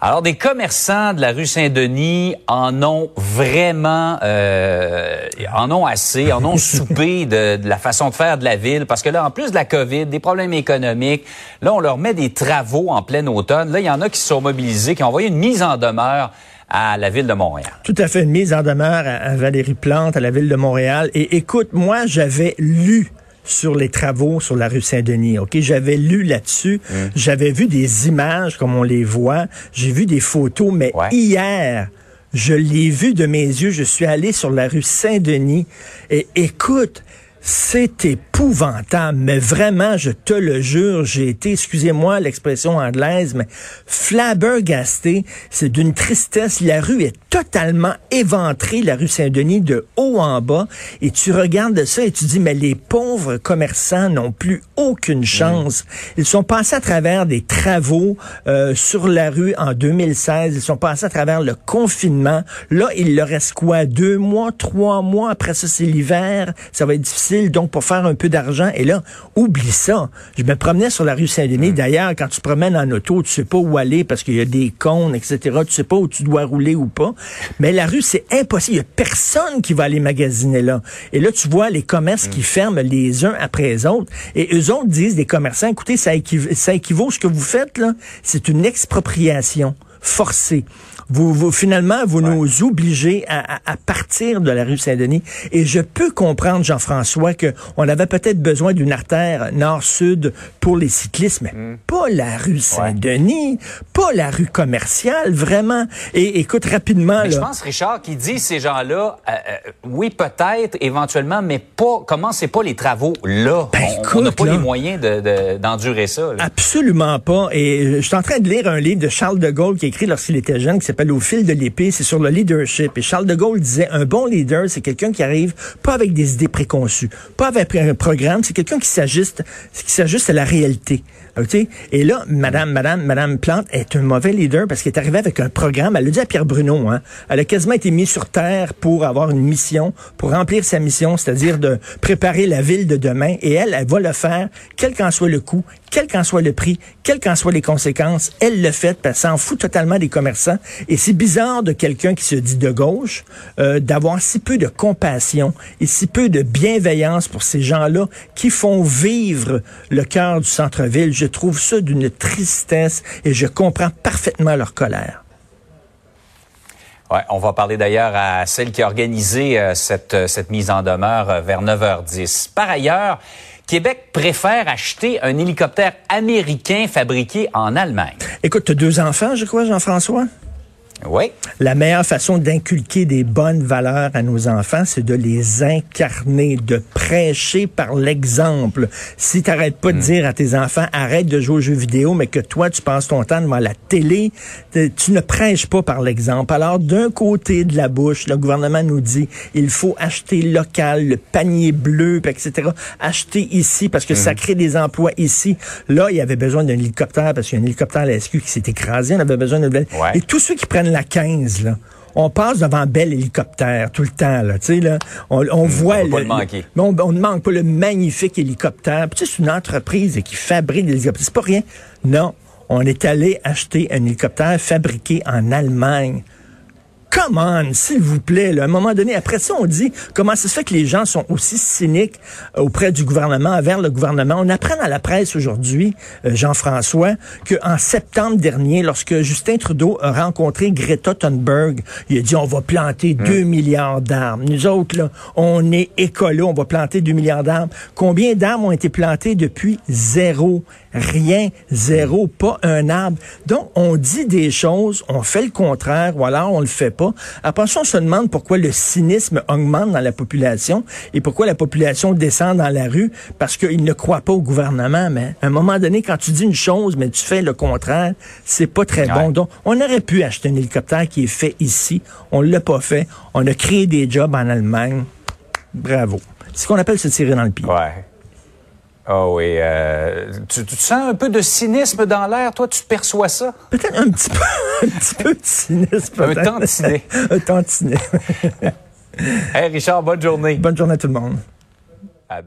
Alors, des commerçants de la rue Saint-Denis en ont vraiment, euh, en ont assez, en ont soupé de, de, la façon de faire de la ville, parce que là, en plus de la COVID, des problèmes économiques, là, on leur met des travaux en plein automne. Là, il y en a qui se sont mobilisés, qui ont envoyé une mise en demeure à la ville de Montréal. Tout à fait, une mise en demeure à Valérie Plante, à la ville de Montréal. Et écoute, moi, j'avais lu sur les travaux sur la rue Saint-Denis. OK, j'avais lu là-dessus, mmh. j'avais vu des images comme on les voit, j'ai vu des photos, mais ouais. hier, je l'ai vu de mes yeux, je suis allé sur la rue Saint-Denis et écoute, c'est épouvantable, mais vraiment, je te le jure, j'ai été, excusez-moi l'expression anglaise, mais flabbergasté. C'est d'une tristesse. La rue est totalement éventrée, la rue Saint-Denis, de haut en bas. Et tu regardes ça et tu dis, mais les pauvres commerçants n'ont plus aucune chance. Ils sont passés à travers des travaux euh, sur la rue en 2016. Ils sont passés à travers le confinement. Là, il leur reste quoi? Deux mois, trois mois? Après ça, c'est l'hiver. Ça va être difficile, donc, pour faire un peu d'argent. Et là, oublie ça. Je me promenais sur la rue Saint-Denis. D'ailleurs, quand tu te promènes en auto, tu sais pas où aller parce qu'il y a des cônes, etc. Tu sais pas où tu dois rouler ou pas. Mais la rue, c'est impossible. Il y a personne qui va aller magasiner là. Et là, tu vois les commerces qui ferment les uns après les autres. Et eux autres disent, des commerçants, écoutez, ça, équiv ça équivaut ce que vous faites là. C'est une expropriation forcée. Vous, vous, finalement, vous ouais. nous obligez à, à, à, partir de la rue Saint-Denis. Et je peux comprendre, Jean-François, qu'on avait peut-être besoin d'une artère nord-sud pour les cyclistes, mais mm. pas la rue Saint-Denis, ouais. pas la rue commerciale, vraiment. Et écoute, rapidement... Mais là, je pense, Richard, qui dit ces gens-là, euh, euh, oui, peut-être, éventuellement, mais pas, comment c'est pas les travaux là? Ben, on n'a pas là, les moyens d'endurer de, de, ça. Là. Absolument pas. Et je suis en train de lire un livre de Charles de Gaulle qui écrit lorsqu'il était jeune, qui s'appelle au fil de l'épée, c'est sur le leadership. Et Charles de Gaulle disait, un bon leader, c'est quelqu'un qui arrive pas avec des idées préconçues, pas avec un programme, c'est quelqu'un qui s'ajuste, qui s'ajuste à la réalité. Okay? Et là, Madame, Madame, Madame Plante est un mauvais leader parce qu'elle est arrivée avec un programme. Elle l'a dit à Pierre Bruno. Hein? Elle a quasiment été mise sur terre pour avoir une mission, pour remplir sa mission, c'est-à-dire de préparer la ville de demain. Et elle, elle va le faire, quel qu'en soit le coût, quel qu'en soit le prix, quelles qu'en soient les conséquences. Elle le fait, parce qu'elle s'en fout totalement des commerçants. Et c'est bizarre de quelqu'un qui se dit de gauche euh, d'avoir si peu de compassion et si peu de bienveillance pour ces gens-là qui font vivre le cœur du centre-ville. Trouve ça d'une tristesse et je comprends parfaitement leur colère. Ouais, on va parler d'ailleurs à celle qui a organisé euh, cette, cette mise en demeure euh, vers 9h10. Par ailleurs, Québec préfère acheter un hélicoptère américain fabriqué en Allemagne. Écoute, tu as deux enfants, je crois, Jean-François? Oui. La meilleure façon d'inculquer des bonnes valeurs à nos enfants, c'est de les incarner, de prêcher par l'exemple. Si tu n'arrêtes pas de dire à tes enfants, arrête de jouer aux jeux vidéo, mais que toi, tu passes ton temps devant la télé, tu ne prêches pas par l'exemple. Alors, d'un côté de la bouche, le gouvernement nous dit, il faut acheter local, le panier bleu, etc. Acheter ici parce que ça crée des emplois ici. Là, il y avait besoin d'un hélicoptère parce qu'il y a un hélicoptère à la SQ qui s'est écrasé. On avait besoin d'un... Ouais. Et tous ceux qui prennent la 15, là, on passe devant un bel hélicoptère tout le temps, là, tu sais, là. On, on mmh, voit... On le, on, on, ne manque pas le magnifique hélicoptère. Puis, c'est une entreprise qui fabrique des hélicoptères. C'est pas rien. Non. On est allé acheter un hélicoptère fabriqué en Allemagne. Come on, s'il vous plaît. Là. À un moment donné, après ça, on dit comment ça se fait que les gens sont aussi cyniques auprès du gouvernement, envers le gouvernement. On apprend à la presse aujourd'hui, euh, Jean-François, qu'en septembre dernier, lorsque Justin Trudeau a rencontré Greta Thunberg, il a dit on va planter mmh. 2 milliards d'arbres. Nous autres, là, on est écolo, on va planter 2 milliards d'arbres. Combien d'arbres ont été plantés depuis? Zéro? Rien, zéro, pas un arbre. Donc, on dit des choses, on fait le contraire, ou alors on le fait pas. Ça, on se demande pourquoi le cynisme augmente dans la population et pourquoi la population descend dans la rue parce qu'ils ne croient pas au gouvernement. Mais à un moment donné, quand tu dis une chose, mais tu fais le contraire, c'est pas très ouais. bon. Donc, on aurait pu acheter un hélicoptère qui est fait ici. On l'a pas fait. On a créé des jobs en Allemagne. Bravo. C'est ce qu'on appelle se tirer dans le pied. Ouais. Ah oui. euh, tu, tu sens un peu de cynisme dans l'air, toi? Tu perçois ça? Peut-être un petit peu, un petit peu de cynisme. Un tantinet. un tantinet. Hey, Richard, bonne journée. Bonne journée à tout le monde. À.